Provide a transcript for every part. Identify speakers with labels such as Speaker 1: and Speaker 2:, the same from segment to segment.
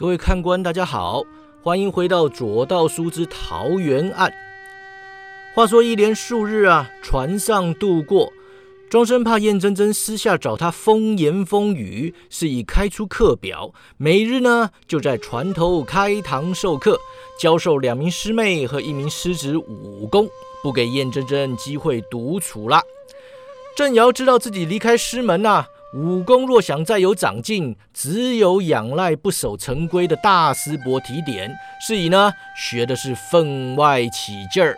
Speaker 1: 各位看官，大家好，欢迎回到左道书之桃园案。话说一连数日啊，船上度过，庄生怕燕真真私下找他风言风语，是以开出课表，每日呢就在船头开堂授课，教授两名师妹和一名师侄武功，不给燕真真机会独处了。郑瑶知道自己离开师门呐。武功若想再有长进，只有仰赖不守成规的大师伯提点。是以呢，学的是分外起劲儿。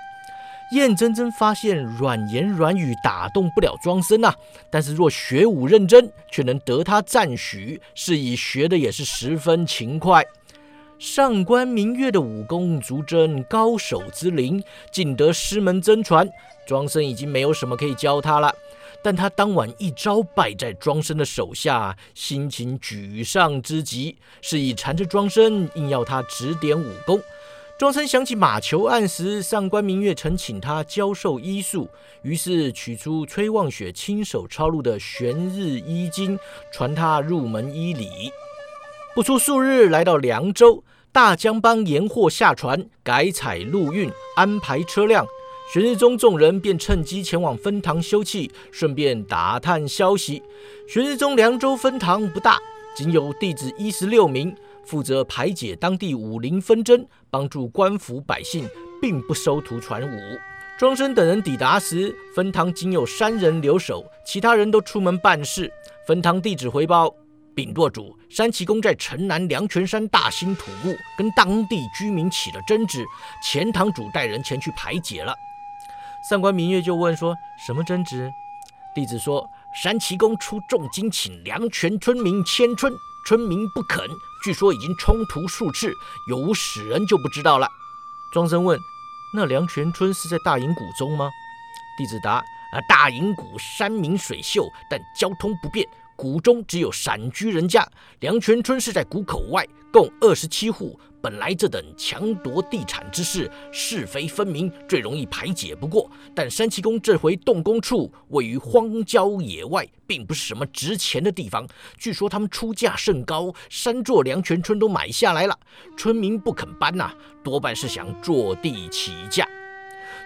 Speaker 1: 燕真真发现软言软语打动不了庄生呐，但是若学武认真，却能得他赞许。是以学的也是十分勤快。上官明月的武功足真高手之灵，尽得师门真传。庄生已经没有什么可以教他了。但他当晚一招败在庄生的手下，心情沮丧之极，是以缠着庄生，硬要他指点武功。庄生想起马球案时，上官明月曾请他教授医术，于是取出崔望雪亲手抄录的《玄日医经》，传他入门医理。不出数日，来到凉州，大江帮盐货下船，改采陆运，安排车辆。玄日宗众人便趁机前往分堂休憩，顺便打探消息。玄日宗凉州分堂不大，仅有弟子一十六名，负责排解当地武林纷争，帮助官府百姓，并不收徒传武。庄生等人抵达时，分堂仅有三人留守，其他人都出门办事。分堂弟子回报禀舵主，山崎公在城南凉泉山大兴土木，跟当地居民起了争执，前堂主带人前去排解了。上官明月就问说：“什么争执？”弟子说：“山崎公出重金请梁泉村民迁村，村民不肯，据说已经冲突数次，有无使人就不知道了。”庄生问：“那梁泉村是在大营谷中吗？”弟子答：“啊，大营谷山明水秀，但交通不便，谷中只有散居人家。梁泉村是在谷口外，共二十七户。”本来这等强夺地产之事，是非分明，最容易排解不过。但山崎公这回动工处位于荒郊野外，并不是什么值钱的地方。据说他们出价甚高，三座良泉村都买下来了，村民不肯搬呐，多半是想坐地起价。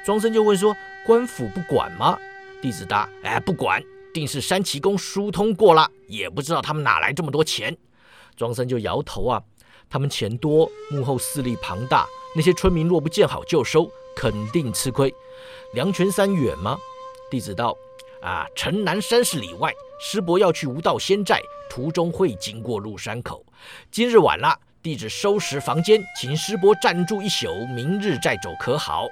Speaker 1: 庄生就问说：“官府不管吗？”弟子答：“哎，不管，定是山崎公疏通过了，也不知道他们哪来这么多钱。”庄生就摇头啊。他们钱多，幕后势力庞大，那些村民若不见好就收，肯定吃亏。梁泉山远吗？弟子道：啊，城南三十里外。师伯要去无道仙寨，途中会经过鹿山口。今日晚了，弟子收拾房间，请师伯暂住一宿，明日再走可好？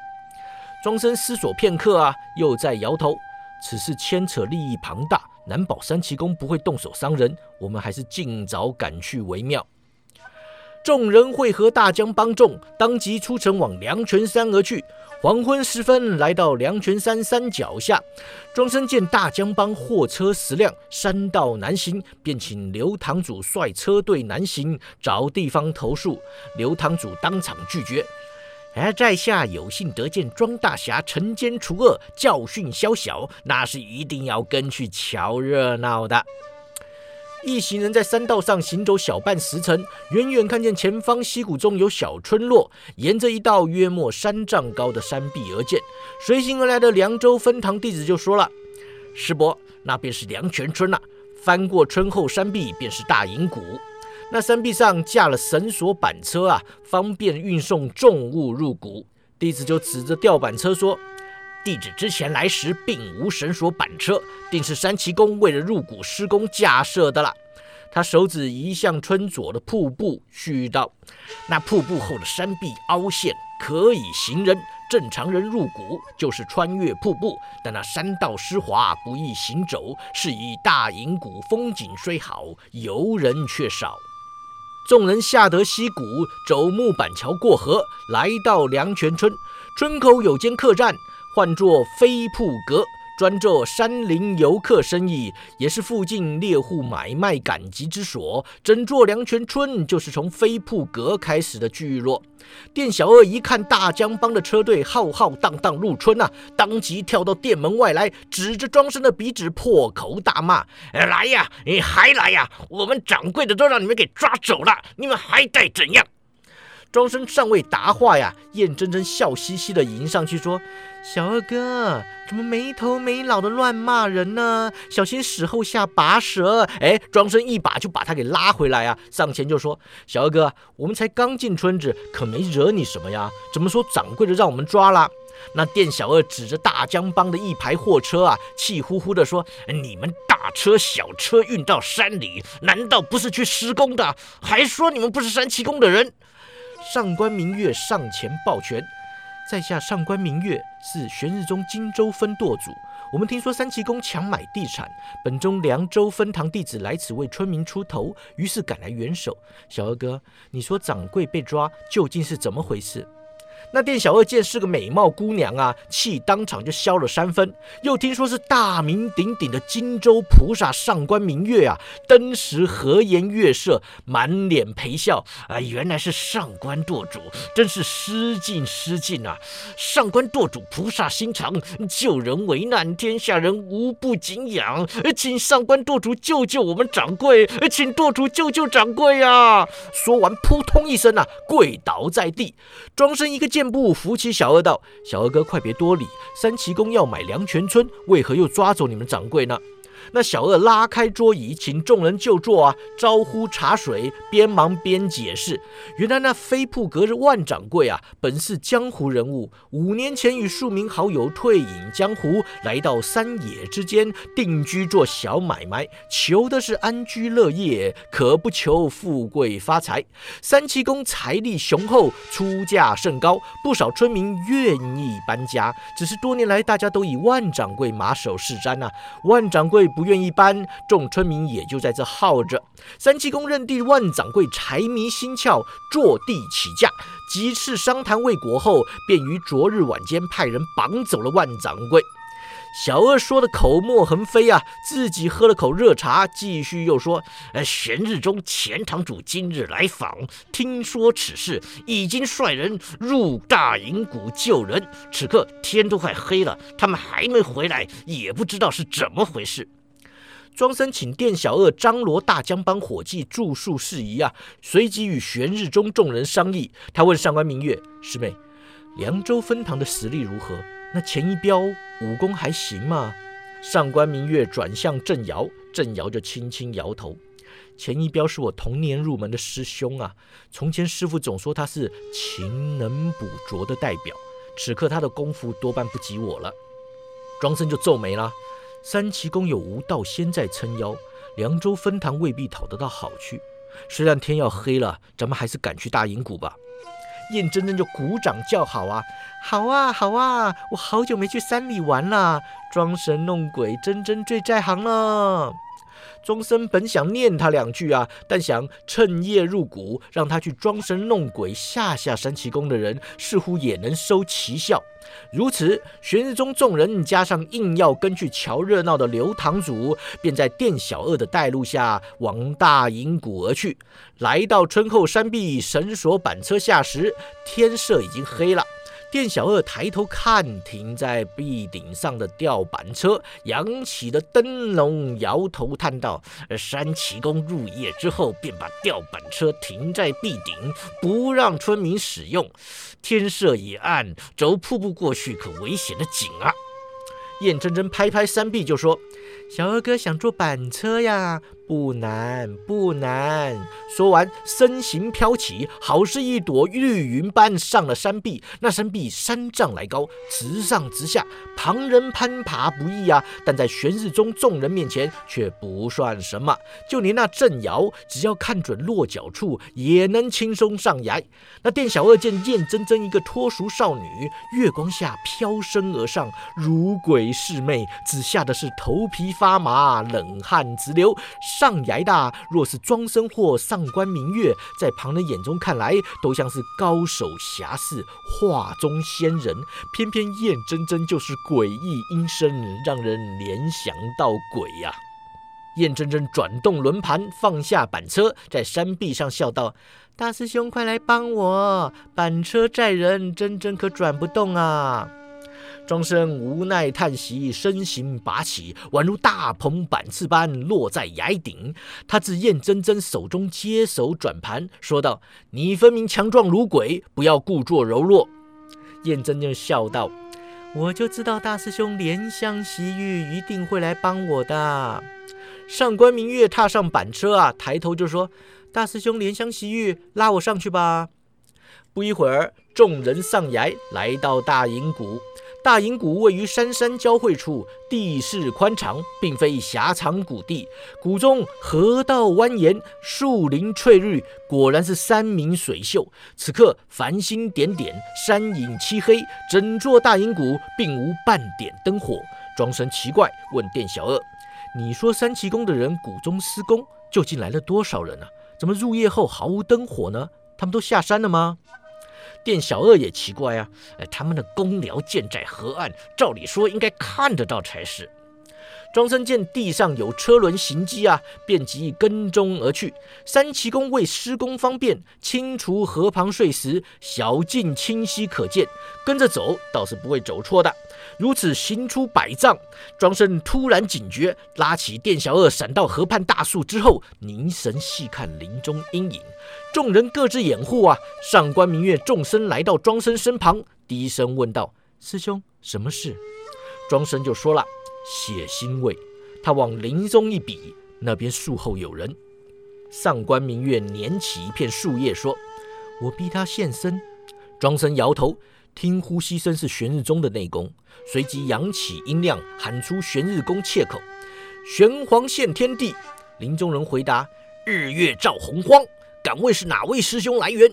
Speaker 1: 庄生思索片刻啊，又在摇头。此事牵扯利益庞大，难保三奇公不会动手伤人。我们还是尽早赶去为妙。众人汇合大江帮众，当即出城往凉泉山而去。黄昏时分，来到凉泉山山脚下，庄生见大江帮货车十辆，山道难行，便请刘堂主率车队南行，找地方投宿。刘堂主当场拒绝：“而在下有幸得见庄大侠惩奸除恶，教训宵小，那是一定要跟去瞧热闹的。”一行人在山道上行走小半时辰，远远看见前方溪谷中有小村落，沿着一道约莫三丈高的山壁而建。随行而来的凉州分堂弟子就说了：“师伯，那便是凉泉村了。翻过村后山壁，便是大营谷。那山壁上架了绳索板车啊，方便运送重物入谷。”弟子就指着吊板车说。弟子之前来时并无绳索板车，定是山崎公为了入谷施工架设的了。他手指移向村左的瀑布，絮道：“那瀑布后的山壁凹陷，可以行人。正常人入谷就是穿越瀑布，但那山道湿滑，不易行走。是以大营谷风景虽好，游人却少。”众人下得溪谷，走木板桥过河，来到凉泉村。村口有间客栈。唤作飞瀑阁，专做山林游客生意，也是附近猎户买卖赶集之所。整座凉泉村就是从飞瀑阁开始的聚落。店小二一看大江帮的车队浩浩荡荡入村呐，当即跳到店门外来，指着庄生的鼻子破口大骂：“来呀，你还来呀？我们掌柜的都让你们给抓走了，你们还待怎样？”庄生尚未答话呀，燕真真笑嘻嘻的迎上去说：“小二哥，怎么没头没脑的乱骂人呢？小心死后下拔舌！”哎，庄生一把就把他给拉回来啊，上前就说：“小二哥，我们才刚进村子，可没惹你什么呀？怎么说掌柜的让我们抓了？”那店小二指着大江帮的一排货车啊，气呼呼的说：“你们大车小车运到山里，难道不是去施工的？还说你们不是山七公的人？”上官明月上前抱拳，在下上官明月是玄日宗荆州分舵主。我们听说三奇公强买地产，本宗凉州分堂弟子来此为村民出头，于是赶来援手。小二哥，你说掌柜被抓，究竟是怎么回事？那店小二见是个美貌姑娘啊，气当场就消了三分。又听说是大名鼎鼎的荆州菩萨上官明月啊，登时和颜悦色，满脸陪笑啊，原来是上官舵主，真是失敬失敬啊！上官舵主菩萨心肠，救人为难，天下人无不敬仰，请上官舵主救救我们掌柜，请舵主救救掌柜啊！说完，扑通一声啊，跪倒在地，庄生一个箭。步扶起小二道：“小二哥，快别多礼。三奇公要买凉泉村，为何又抓走你们掌柜呢？”那小二拉开桌椅，请众人就坐啊，招呼茶水，边忙边解释。原来那飞瀑阁的万掌柜啊，本是江湖人物，五年前与数名好友退隐江湖，来到山野之间定居做小买卖，求的是安居乐业，可不求富贵发财。三七公财力雄厚，出价甚高，不少村民愿意搬家。只是多年来，大家都以万掌柜马首是瞻呐，万掌柜。不愿意搬，众村民也就在这耗着。三七公认定万掌柜财迷心窍，坐地起价。几次商谈未果后，便于昨日晚间派人绑走了万掌柜。小二说的口沫横飞啊，自己喝了口热茶，继续又说：“呃，玄日中钱堂主今日来访，听说此事，已经率人入大营谷救人。此刻天都快黑了，他们还没回来，也不知道是怎么回事。”庄生请店小二张罗大江帮伙计住宿事宜啊，随即与玄日中众人商议。他问上官明月师妹：“凉州分堂的实力如何？那钱一彪武功还行吗？”上官明月转向郑瑶，郑瑶就轻轻摇头：“钱一彪是我童年入门的师兄啊，从前师傅总说他是勤能补拙的代表，此刻他的功夫多半不及我了。”庄生就皱眉了。三奇公有无道仙在撑腰，凉州分堂未必讨得到好去。虽然天要黑了，咱们还是赶去大银谷吧。燕真真就鼓掌叫好啊，好啊，好啊！我好久没去山里玩了，装神弄鬼，真真最在行了。庄生本想念他两句啊，但想趁夜入谷，让他去装神弄鬼吓吓三奇宫的人，似乎也能收奇效。如此，玄日宗众人加上硬要跟去瞧热闹的刘堂主，便在店小二的带路下往大营谷而去。来到村后山壁，绳索板车下时，天色已经黑了。店小二抬头看停在壁顶上的吊板车，扬起的灯笼，摇头叹道：“山奇公入夜之后，便把吊板车停在壁顶，不让村民使用。天色已暗，走瀑布过去可危险的紧啊！”燕真真拍拍山壁就说：“小二哥想坐板车呀。”不难，不难。说完，身形飘起，好似一朵绿云般上了山壁。那山壁三丈来高，直上直下，旁人攀爬不易啊。但在玄日中众人面前却不算什么。就连那镇瑶，只要看准落脚处，也能轻松上崖。那店小二见燕真真一个脱俗少女，月光下飘身而上，如鬼似魅，只吓得是头皮发麻，冷汗直流。上崖的，若是庄生或上官明月，在旁人眼中看来，都像是高手侠士、画中仙人。偏偏燕真真就是诡异阴森，让人联想到鬼呀。燕真真转动轮盘，放下板车，在山壁上笑道：“大师兄，快来帮我！板车载人，真真可转不动啊！”庄生无奈叹息，身形拔起，宛如大鹏板翅般落在崖顶。他自燕真真手中接手转盘，说道：“你分明强壮如鬼，不要故作柔弱。”燕真真笑道：“我就知道大师兄怜香惜玉，一定会来帮我的。”上官明月踏上板车啊，抬头就说：“大师兄怜香惜玉，拉我上去吧。”不一会儿，众人上崖，来到大营谷。大营谷位于山山交汇处，地势宽敞，并非狭长谷地。谷中河道蜿蜒，树林翠绿，果然是山明水秀。此刻繁星点点，山影漆黑，整座大营谷并无半点灯火。庄生奇怪，问店小二。你说三奇宫的人谷中施工，究竟来了多少人呢？怎么入夜后毫无灯火呢？他们都下山了吗？店小二也奇怪啊，哎，他们的公寮建在河岸，照理说应该看得到才是。庄生见地上有车轮行迹啊，便即跟踪而去。三奇公为施工方便，清除河旁碎石，小径清晰可见，跟着走倒是不会走错的。如此行出百丈，庄生突然警觉，拉起店小二闪到河畔大树之后，凝神细看林中阴影。众人各自掩护啊。上官明月纵身来到庄生身旁，低声问道：“师兄，什么事？”庄生就说了。血腥味，他往林中一比，那边树后有人。上官明月捻起一片树叶说：“我逼他现身。”庄生摇头，听呼吸声是玄日宗的内功，随即扬起音量喊出玄日宫切口：“玄黄现天地。”林中人回答：“日月照洪荒。”敢问是哪位师兄来源？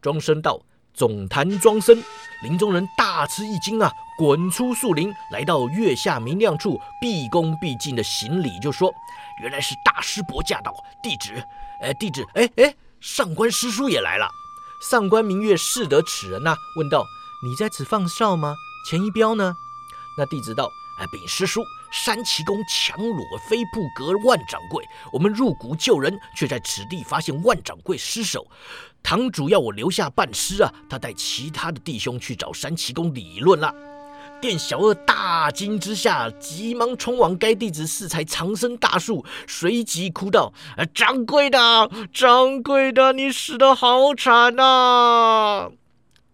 Speaker 1: 庄生道。总坛庄生，林中人大吃一惊啊！滚出树林，来到月下明亮处，毕恭毕敬的行礼，就说：“原来是大师伯驾到，弟子……哎，弟子……哎哎，上官师叔也来了。”上官明月识得此人呐，问道：“你在此放哨吗？钱一彪呢？”那弟子道：“哎，禀师叔。”山奇公强裸飞瀑阁万掌柜，我们入谷救人，却在此地发现万掌柜失手。堂主要我留下办事啊，他带其他的弟兄去找山奇公理论了。店小二大惊之下，急忙冲往该弟子适才藏身大树，随即哭道：“掌柜的，掌柜的，你死得好惨呐！”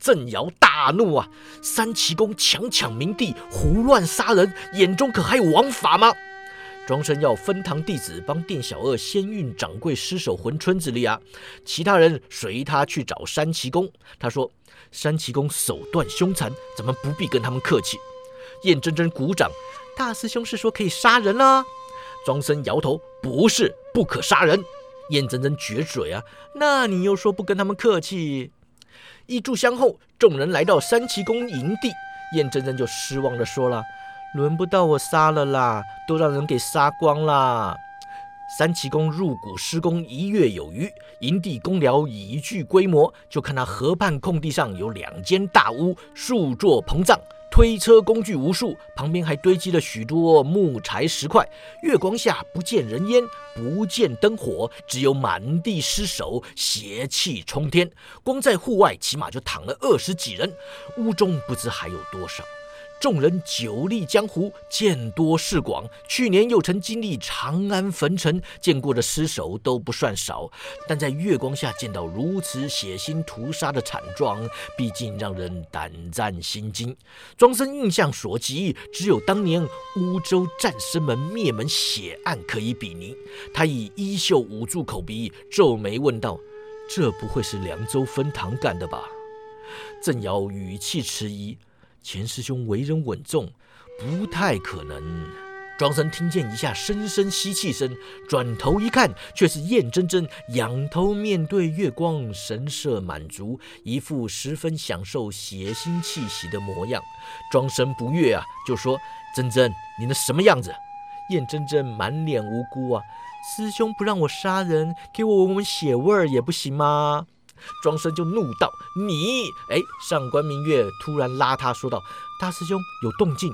Speaker 1: 郑尧大怒啊！三奇公强抢民地，胡乱杀人，眼中可还有王法吗？庄生要分堂弟子帮店小二先运掌柜尸首回村子里啊，其他人随他去找三奇公。他说：“三奇公手段凶残，咱们不必跟他们客气。”燕真真鼓掌：“大师兄是说可以杀人啊？”庄生摇头：“不是，不可杀人。”燕真真撅嘴啊：“那你又说不跟他们客气？”一炷香后，众人来到三奇宫营地，燕真真就失望地说了：“轮不到我杀了啦，都让人给杀光啦。”三奇宫入股施工一月有余，营地工寮已具规模，就看那河畔空地上有两间大屋，数座棚帐。推车工具无数，旁边还堆积了许多木材石块。月光下不见人烟，不见灯火，只有满地尸首，邪气冲天。光在户外，起码就躺了二十几人。屋中不知还有多少。众人久历江湖，见多识广。去年又曾经历长安焚城，见过的尸首都不算少。但在月光下见到如此血腥屠杀的惨状，毕竟让人胆战心惊。庄生印象所及，只有当年乌州战生门灭门血案可以比拟。他以衣袖捂住口鼻，皱眉问道：“这不会是凉州分堂干的吧？”郑瑶语气迟疑。钱师兄为人稳重，不太可能。庄生听见一下深深吸气声，转头一看，却是燕真真仰头面对月光，神色满足，一副十分享受血腥气息的模样。庄生不悦啊，就说：“真真，你那什么样子？”燕真真满脸无辜啊：“师兄不让我杀人，给我闻闻血味儿也不行吗？庄生就怒道：“你！”哎，上官明月突然拉他说道：“大师兄有动静。”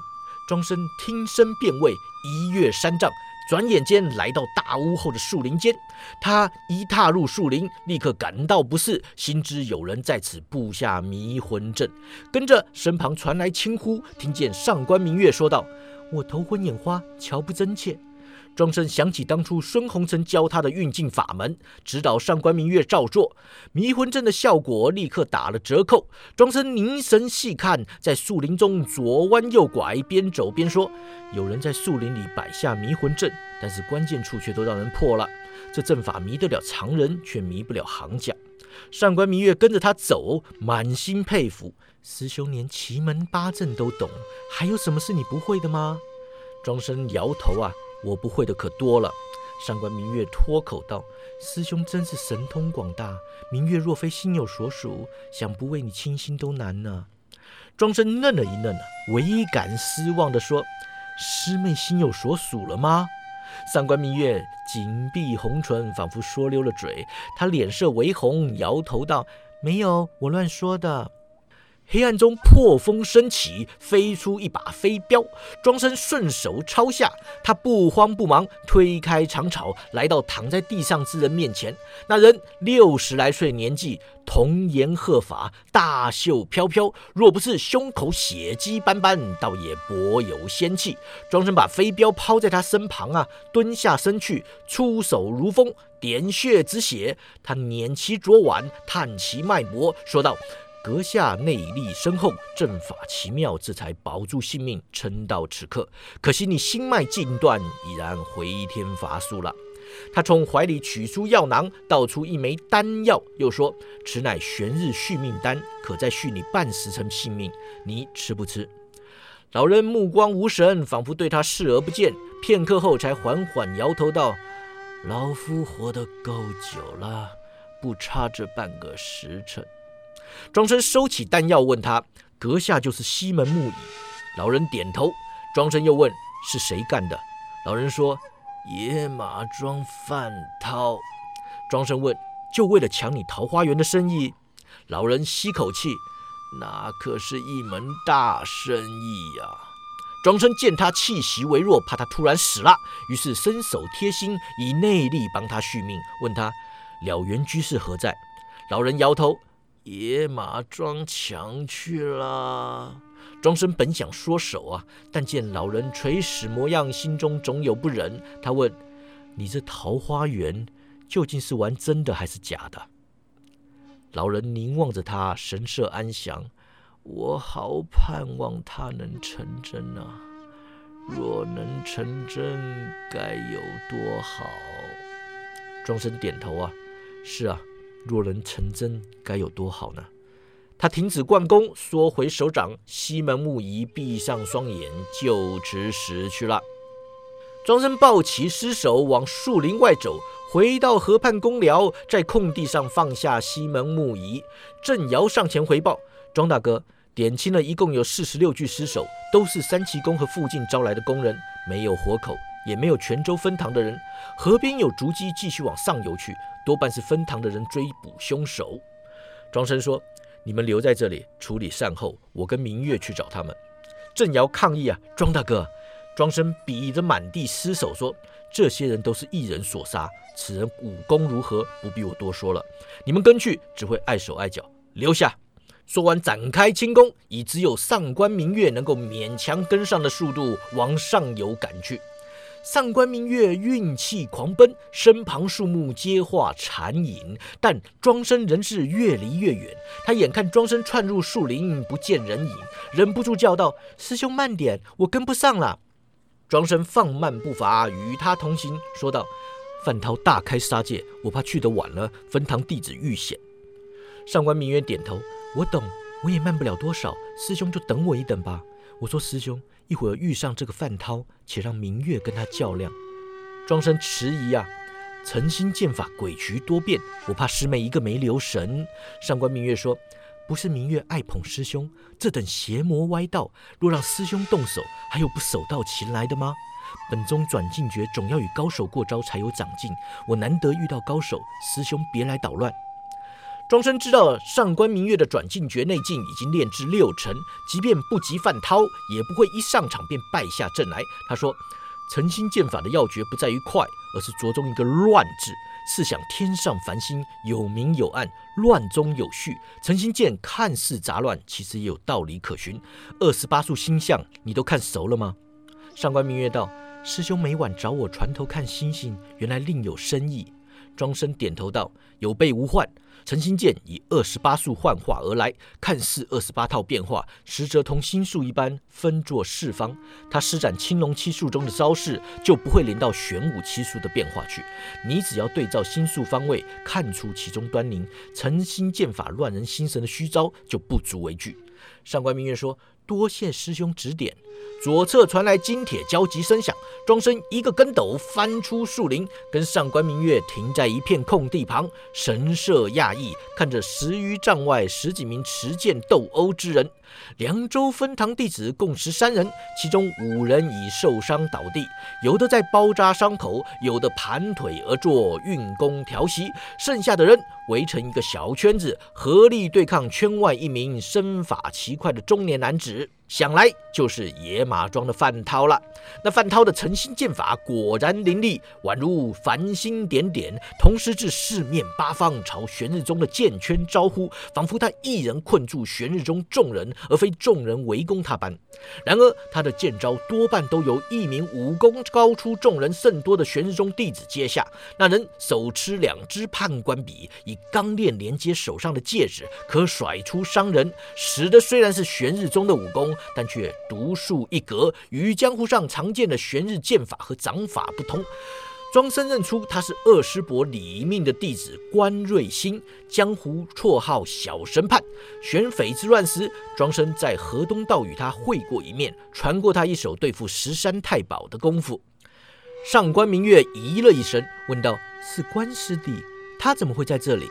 Speaker 1: 庄生听声辨位，一跃三丈。转眼间来到大屋后的树林间，他一踏入树林，立刻感到不适，心知有人在此布下迷魂阵。跟着身旁传来轻呼，听见上官明月说道：“我头昏眼花，瞧不真切。”庄生想起当初孙红曾教他的运镜法门，指导上官明月照做，迷魂阵的效果立刻打了折扣。庄生凝神细看，在树林中左弯右拐，边走边说：“有人在树林里摆下迷魂阵，但是关键处却都让人破了。这阵法迷得了常人，却迷不了行家。”上官明月跟着他走，满心佩服：“师兄连奇门八阵都懂，还有什么是你不会的吗？”庄生摇头啊。我不会的可多了。上官明月脱口道：“师兄真是神通广大，明月若非心有所属，想不为你倾心都难呢。”庄生愣了一愣，唯感失望地说：“师妹心有所属了吗？”上官明月紧闭红唇，仿佛说溜了嘴。他脸色微红，摇头道：“没有，我乱说的。”黑暗中破风升起，飞出一把飞镖。庄生顺手抄下，他不慌不忙推开长草，来到躺在地上之人面前。那人六十来岁年纪，童颜鹤发，大袖飘飘，若不是胸口血迹斑斑，倒也颇有仙气。庄生把飞镖抛在他身旁啊，蹲下身去，出手如风，点穴止血。他捻其左腕，探其脉搏，说道。阁下内力深厚，阵法奇妙，这才保住性命，撑到此刻。可惜你心脉尽断，已然回天乏术了。他从怀里取出药囊，倒出一枚丹药，又说：“此乃玄日续命丹，可再续你半时辰性命，你吃不吃？”老人目光无神，仿佛对他视而不见。片刻后，才缓缓摇头道：“老夫活得够久了，不差这半个时辰。”庄生收起弹药，问他：“阁下就是西门木乙？”老人点头。庄生又问：“是谁干的？”老人说：“野马庄范涛。”庄生问：“就为了抢你桃花源的生意？”老人吸口气：“那可是一门大生意呀。”庄生见他气息微弱，怕他突然死了，于是伸手贴心，以内力帮他续命，问他：“了缘居士何在？”老人摇头。野马撞墙去了。庄生本想缩手啊，但见老人垂死模样，心中总有不忍。他问：“你这桃花源究竟是玩真的还是假的？”老人凝望着他，神色安详。我好盼望它能成真啊！若能成真，该有多好！庄生点头啊，是啊。若能成真，该有多好呢？他停止灌功，缩回手掌。西门木仪闭上双眼，就此死去了。庄生抱起尸首，往树林外走，回到河畔公寮，在空地上放下西门木仪。郑瑶上前回报：庄大哥，点清了一共有四十六具尸首，都是三奇宫和附近招来的工人，没有活口。也没有泉州分堂的人，河边有竹鸡，继续往上游去，多半是分堂的人追捕凶手。庄生说：“你们留在这里处理善后，我跟明月去找他们。”郑瑶抗议啊，庄大哥！庄生比着满地尸首说：“这些人都是一人所杀，此人武功如何，不必我多说了。你们跟去只会碍手碍脚，留下。”说完，展开轻功，以只有上官明月能够勉强跟上的速度往上游赶去。上官明月运气狂奔，身旁树木皆化残影，但庄生仍是越离越远。他眼看庄生窜入树林，不见人影，忍不住叫道：“师兄慢点，我跟不上了。”庄生放慢步伐，与他同行，说道：“范涛大开杀戒，我怕去得晚了，分堂弟子遇险。”上官明月点头：“我懂，我也慢不了多少，师兄就等我一等吧。”我说：“师兄。”一会儿遇上这个范涛，且让明月跟他较量。庄生迟疑啊，诚心剑法诡谲多变，我怕师妹一个没留神。上官明月说：“不是明月爱捧师兄，这等邪魔歪道，若让师兄动手，还有不手到擒来的吗？本宗转进诀总要与高手过招才有长进，我难得遇到高手，师兄别来捣乱。庄生知道上官明月的转进诀内劲已经练至六成，即便不及范涛，也不会一上场便败下阵来。他说：“诚心剑法的要诀不在于快，而是着重一个乱字。试想天上繁星有明有暗，乱中有序。诚心剑看似杂乱，其实也有道理可循。二十八宿星象，你都看熟了吗？”上官明月道：“师兄每晚找我船头看星星，原来另有深意。”庄生点头道：“有备无患。”陈星剑以二十八术幻化而来，看似二十八套变化，实则同心术一般分作四方。他施展青龙七术中的招式，就不会连到玄武七术的变化去。你只要对照心术方位，看出其中端倪。陈心剑法乱人心神的虚招，就不足为惧。上官明月说。多谢师兄指点。左侧传来金铁交击声响，庄生一个跟斗翻出树林，跟上官明月停在一片空地旁，神色讶异，看着十余丈外十几名持剑斗殴之人。凉州分堂弟子共十三人，其中五人已受伤倒地，有的在包扎伤口，有的盘腿而坐运功调息，剩下的人围成一个小圈子，合力对抗圈外一名身法奇快的中年男子。想来就是野马庄的范涛了。那范涛的诚心剑法果然凌厉，宛如繁星点点，同时至四面八方朝玄日中的剑圈招呼，仿佛他一人困住玄日中众人，而非众人围攻他般。然而他的剑招多半都由一名武功高出众人甚多的玄日中弟子接下。那人手持两支判官笔，以钢链连接手上的戒指，可甩出伤人，使得虽然是玄日中的武功。但却独树一格，与江湖上常见的玄日剑法和掌法不同。庄生认出他是二师伯李命的弟子关瑞兴，江湖绰号小神判。玄匪之乱时，庄生在河东道与他会过一面，传过他一手对付十三太保的功夫。上官明月咦了一声，问道：“是关师弟？他怎么会在这里？”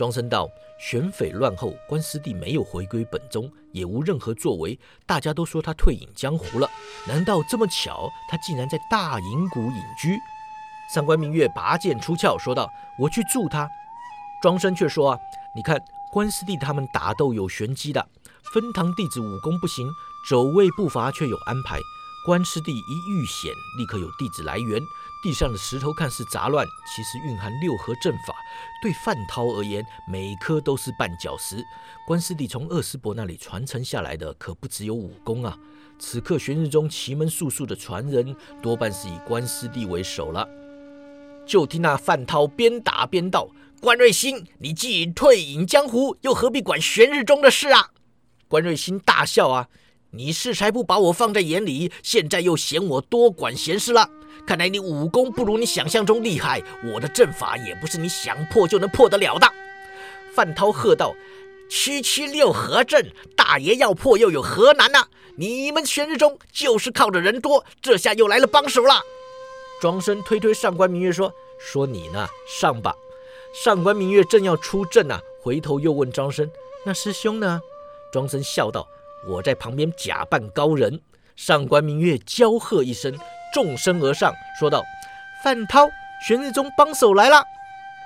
Speaker 1: 庄生道。玄匪乱后，关师弟没有回归本宗，也无任何作为，大家都说他退隐江湖了。难道这么巧，他竟然在大隐谷隐居？上官明月拔剑出鞘，说道：“我去助他。”庄生却说：“啊，你看关师弟他们打斗有玄机的，分堂弟子武功不行，走位步伐却有安排。关师弟一遇险，立刻有弟子来援。”地上的石头看似杂乱，其实蕴含六合阵法。对范涛而言，每颗都是绊脚石。关师弟从二师伯那里传承下来的，可不只有武功啊！此刻玄日中奇门术数的传人，多半是以关师弟为首了。就听那范涛边打边道：“关瑞兴，你既已退隐江湖，又何必管玄日中的事啊？”关瑞兴大笑啊：“你是才不把我放在眼里，现在又嫌我多管闲事了。”看来你武功不如你想象中厉害，我的阵法也不是你想破就能破得了的。范涛喝道：“区区六合阵，大爷要破又有何难呢？你们玄日中就是靠着人多，这下又来了帮手了。”庄生推推上官明月说：“说你呢，上吧。”上官明月正要出阵呢，回头又问庄生：“那师兄呢？”庄生笑道：“我在旁边假扮高人。”上官明月娇喝一声。纵身而上，说道：“范涛，玄日中帮手来了。”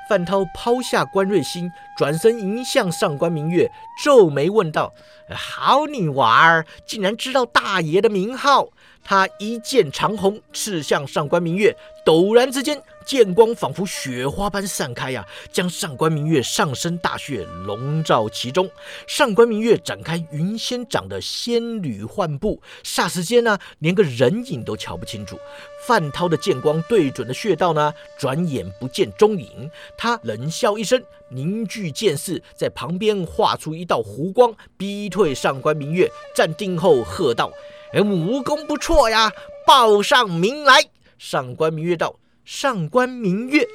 Speaker 1: 范涛抛下关瑞兴，转身迎向上官明月，皱眉问道：“好你娃儿，竟然知道大爷的名号？”他一剑长虹刺向上官明月，陡然之间。剑光仿佛雪花般散开呀，将上官明月上身大穴笼罩其中。上官明月展开云仙掌的仙女幻步，霎时间呢，连个人影都瞧不清楚。范涛的剑光对准了穴道呢，转眼不见踪影。他冷笑一声，凝聚剑势，在旁边画出一道弧光，逼退上官明月。站定后喝道：“哎武功不错呀，报上名来。”上官明月道。上官明月，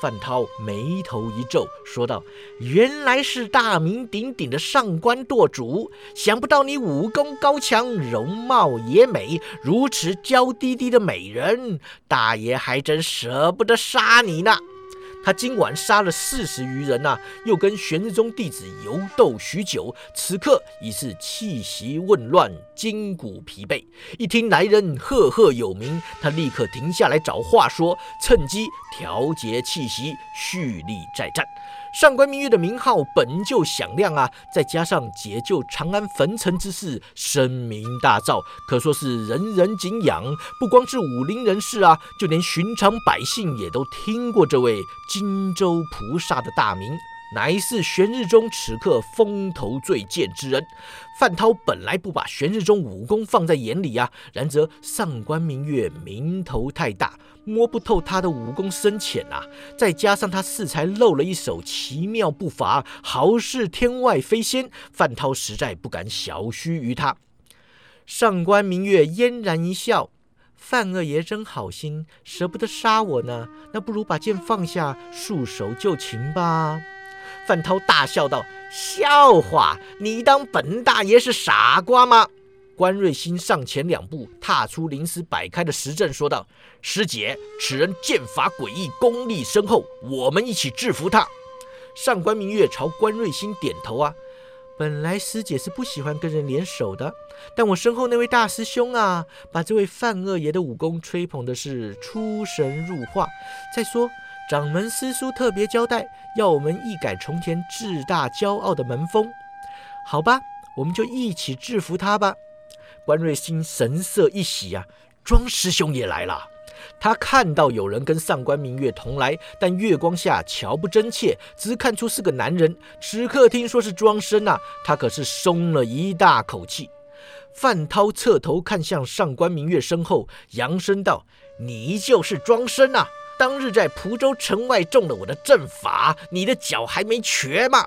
Speaker 1: 范涛眉头一皱，说道：“原来是大名鼎鼎的上官舵主，想不到你武功高强，容貌也美，如此娇滴滴的美人，大爷还真舍不得杀你呢。”他今晚杀了四十余人呐，又跟玄日宗弟子游斗许久，此刻已是气息紊乱，筋骨疲惫。一听来人赫赫有名，他立刻停下来找话说，趁机调节气息，蓄力再战。上官明月的名号本就响亮啊，再加上解救长安焚城之事声名大噪，可说是人人景仰。不光是武林人士啊，就连寻常百姓也都听过这位荆州菩萨的大名。乃是玄日宗此刻风头最健之人。范涛本来不把玄日宗武功放在眼里啊，然则上官明月名头太大，摸不透他的武功深浅啊。再加上他适才露了一手奇妙步伐，好似天外飞仙，范涛实在不敢小觑于他。上官明月嫣然一笑：“范二爷真好心，舍不得杀我呢。那不如把剑放下，束手就擒吧。”范涛大笑道：“笑话！你当本大爷是傻瓜吗？”关瑞兴上前两步，踏出临时摆开的石阵，说道：“师姐，此人剑法诡异，功力深厚，我们一起制服他。”上官明月朝关瑞兴点头啊。本来师姐是不喜欢跟人联手的，但我身后那位大师兄啊，把这位范二爷的武功吹捧的是出神入化。再说。掌门师叔特别交代，要我们一改从前自大骄傲的门风。好吧，我们就一起制服他吧。关瑞兴神色一喜啊，庄师兄也来了。他看到有人跟上官明月同来，但月光下瞧不真切，只看出是个男人。此刻听说是庄生啊，他可是松了一大口气。范涛侧头看向上官明月身后，扬声道：“你就是庄生啊！”当日在蒲州城外中了我的阵法，你的脚还没瘸吗？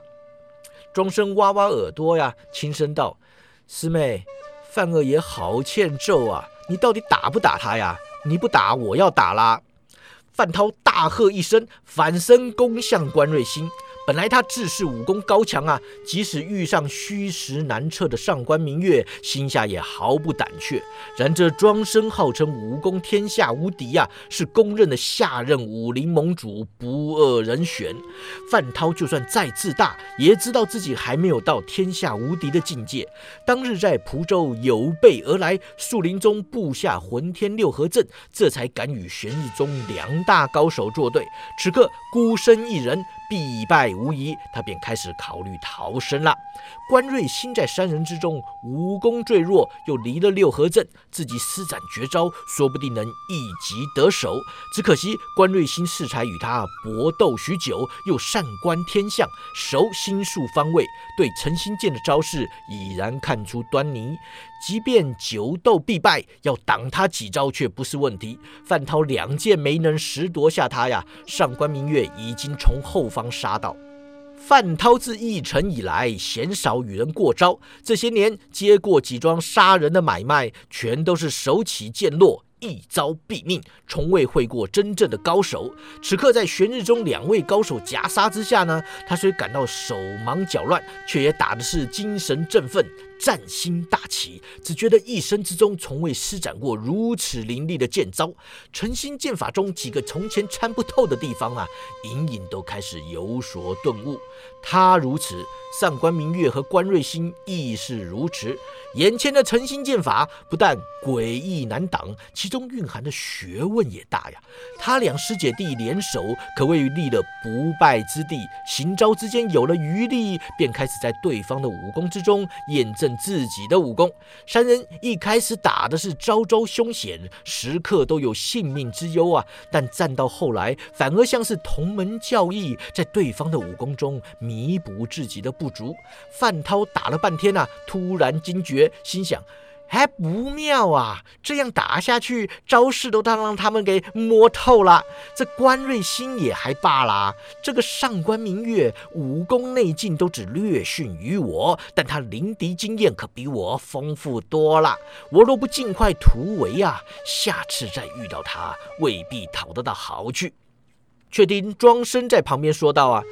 Speaker 1: 庄生挖挖耳朵呀，轻声道：“师妹，范二爷好欠揍啊！你到底打不打他呀？你不打，我要打啦！”范涛大喝一声，反身攻向关瑞兴。本来他自恃武功高强啊，即使遇上虚实难测的上官明月，心下也毫不胆怯。然这庄生号称武功天下无敌呀，是公认的下任武林盟主不二人选。范涛就算再自大，也知道自己还没有到天下无敌的境界。当日在蒲州有备而来，树林中布下混天六合阵，这才敢与玄日宗两大高手作对。此刻孤身一人。必败无疑，他便开始考虑逃生了。关瑞兴在三人之中武功最弱，又离了六合阵，自己施展绝招，说不定能一击得手。只可惜关瑞兴适才与他搏斗许久，又善观天象，熟心术方位，对陈新建的招式已然看出端倪。即便久斗必败，要挡他几招却不是问题。范涛两剑没能拾夺下他呀，上官明月已经从后方杀到。范涛自义城以来，鲜少与人过招，这些年接过几桩杀人的买卖，全都是手起剑落。一招毙命，从未会过真正的高手。此刻在玄日中两位高手夹杀之下呢，他虽感到手忙脚乱，却也打的是精神振奋。战心大起，只觉得一生之中从未施展过如此凌厉的剑招。诚心剑法中几个从前参不透的地方啊，隐隐都开始有所顿悟。他如此，上官明月和关瑞星亦是如此。眼前的诚心剑法不但诡异难挡，其中蕴含的学问也大呀。他两师姐弟联手，可谓立了不败之地。行招之间有了余力，便开始在对方的武功之中验证。自己的武功，三人一开始打的是招招凶险，时刻都有性命之忧啊。但战到后来，反而像是同门教义，在对方的武功中弥补自己的不足。范涛打了半天啊，突然惊觉，心想。还不妙啊！这样打下去，招式都让让他们给摸透了。这关瑞兴也还罢了，这个上官明月武功内劲都只略逊于我，但他临敌经验可比我丰富多了。我若不尽快突围啊，下次再遇到他，未必讨得到好去。却听庄生在旁边说道：“啊，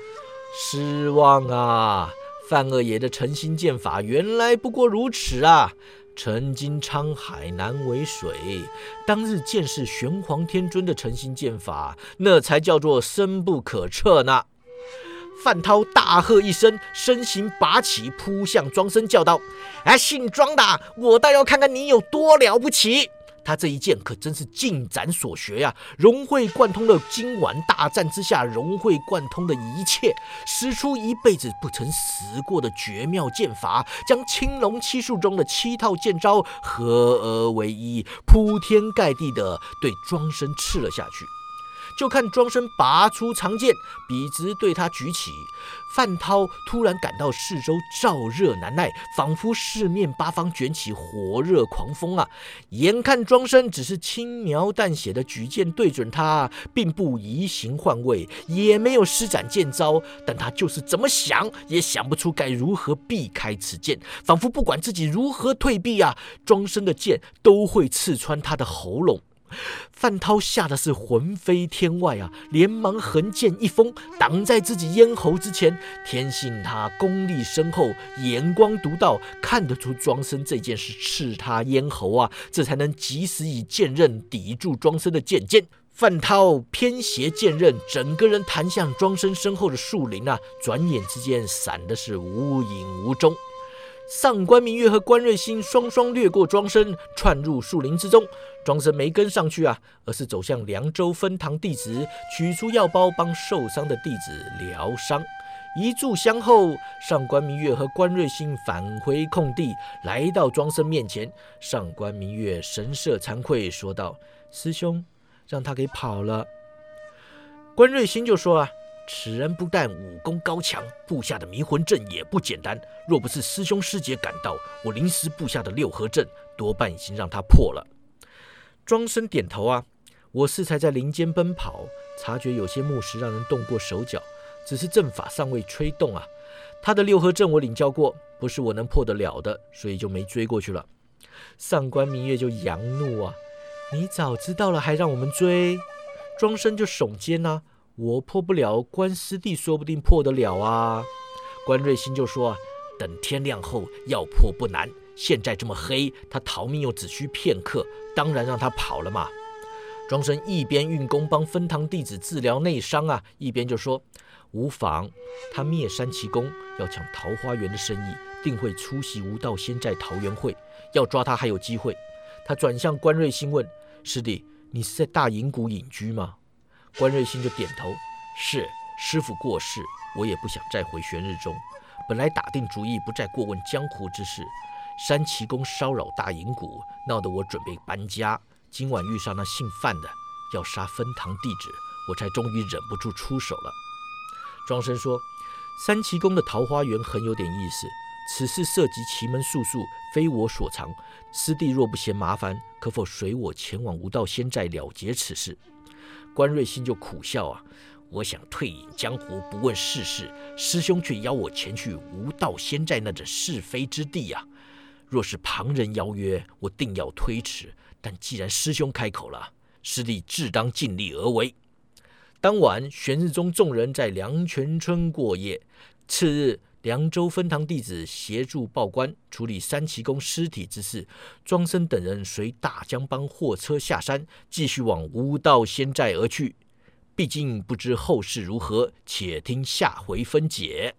Speaker 1: 失望啊！”范二爷的诚心剑法原来不过如此啊！曾经沧海难为水，当日见识玄黄天尊的诚心剑法，那才叫做深不可测呢。范涛大喝一声，身形拔起，扑向庄生，叫道：“哎，姓庄的，我倒要看看你有多了不起！”他这一剑可真是尽展所学呀，融会贯通了今晚大战之下融会贯通的一切，使出一辈子不曾使过的绝妙剑法，将青龙七术中的七套剑招合而为一，铺天盖地的对庄生刺了下去。就看庄生拔出长剑，笔直对他举起。范涛突然感到四周燥热难耐，仿佛四面八方卷起火热狂风啊！眼看庄生只是轻描淡写的举剑对准他，并不移形换位，也没有施展剑招，但他就是怎么想也想不出该如何避开此剑，仿佛不管自己如何退避啊，庄生的剑都会刺穿他的喉咙。范涛吓得是魂飞天外啊，连忙横剑一封挡在自己咽喉之前。天信他功力深厚，眼光独到，看得出庄生这件事刺他咽喉啊，这才能及时以剑刃抵住庄生的剑尖。范涛偏斜剑刃，整个人弹向庄生身后的树林啊，转眼之间闪的是无影无踪。上官明月和关瑞星双双掠过庄生，窜入树林之中。庄生没跟上去啊，而是走向凉州分堂弟子，取出药包帮受伤的弟子疗伤。一炷香后，上官明月和关瑞星返回空地，来到庄生面前。上官明月神色惭愧，说道：“师兄，让他给跑了。”关瑞星就说：“啊。”此人不但武功高强，布下的迷魂阵也不简单。若不是师兄师姐赶到，我临时布下的六合阵多半已经让他破了。庄生点头啊，我适才在林间奔跑，察觉有些木石让人动过手脚，只是阵法尚未吹动啊。他的六合阵我领教过，不是我能破得了的，所以就没追过去了。上官明月就扬怒啊，你早知道了还让我们追？庄生就耸肩呐。我破不了，关师弟说不定破得了啊！关瑞星就说：“等天亮后要破不难，现在这么黑，他逃命又只需片刻，当然让他跑了嘛。”庄生一边运功帮分堂弟子治疗内伤啊，一边就说：“无妨，他灭山奇功，要抢桃花源的生意，定会出席无道仙寨桃园会，要抓他还有机会。”他转向关瑞星问：“师弟，你是在大隐谷隐居吗？”关瑞星就点头，是师傅过世，我也不想再回玄日宗。本来打定主意不再过问江湖之事，山奇公骚扰大银谷，闹得我准备搬家。今晚遇上那姓范的要杀分堂弟子，我才终于忍不住出手了。庄生说：“三奇公的桃花源很有点意思，此事涉及奇门术数，非我所长。师弟若不嫌麻烦，可否随我前往无道仙寨了结此事？”关瑞星就苦笑啊，我想退隐江湖，不问世事，师兄却邀我前去无道仙寨那者是非之地呀。若是旁人邀约，我定要推迟。但既然师兄开口了，师弟自当尽力而为。当晚，玄日宗众人在凉泉村过夜。次日。凉州分堂弟子协助报官处理三奇公尸体之事，庄生等人随大江帮货车下山，继续往无道仙寨而去。毕竟不知后事如何，且听下回分解。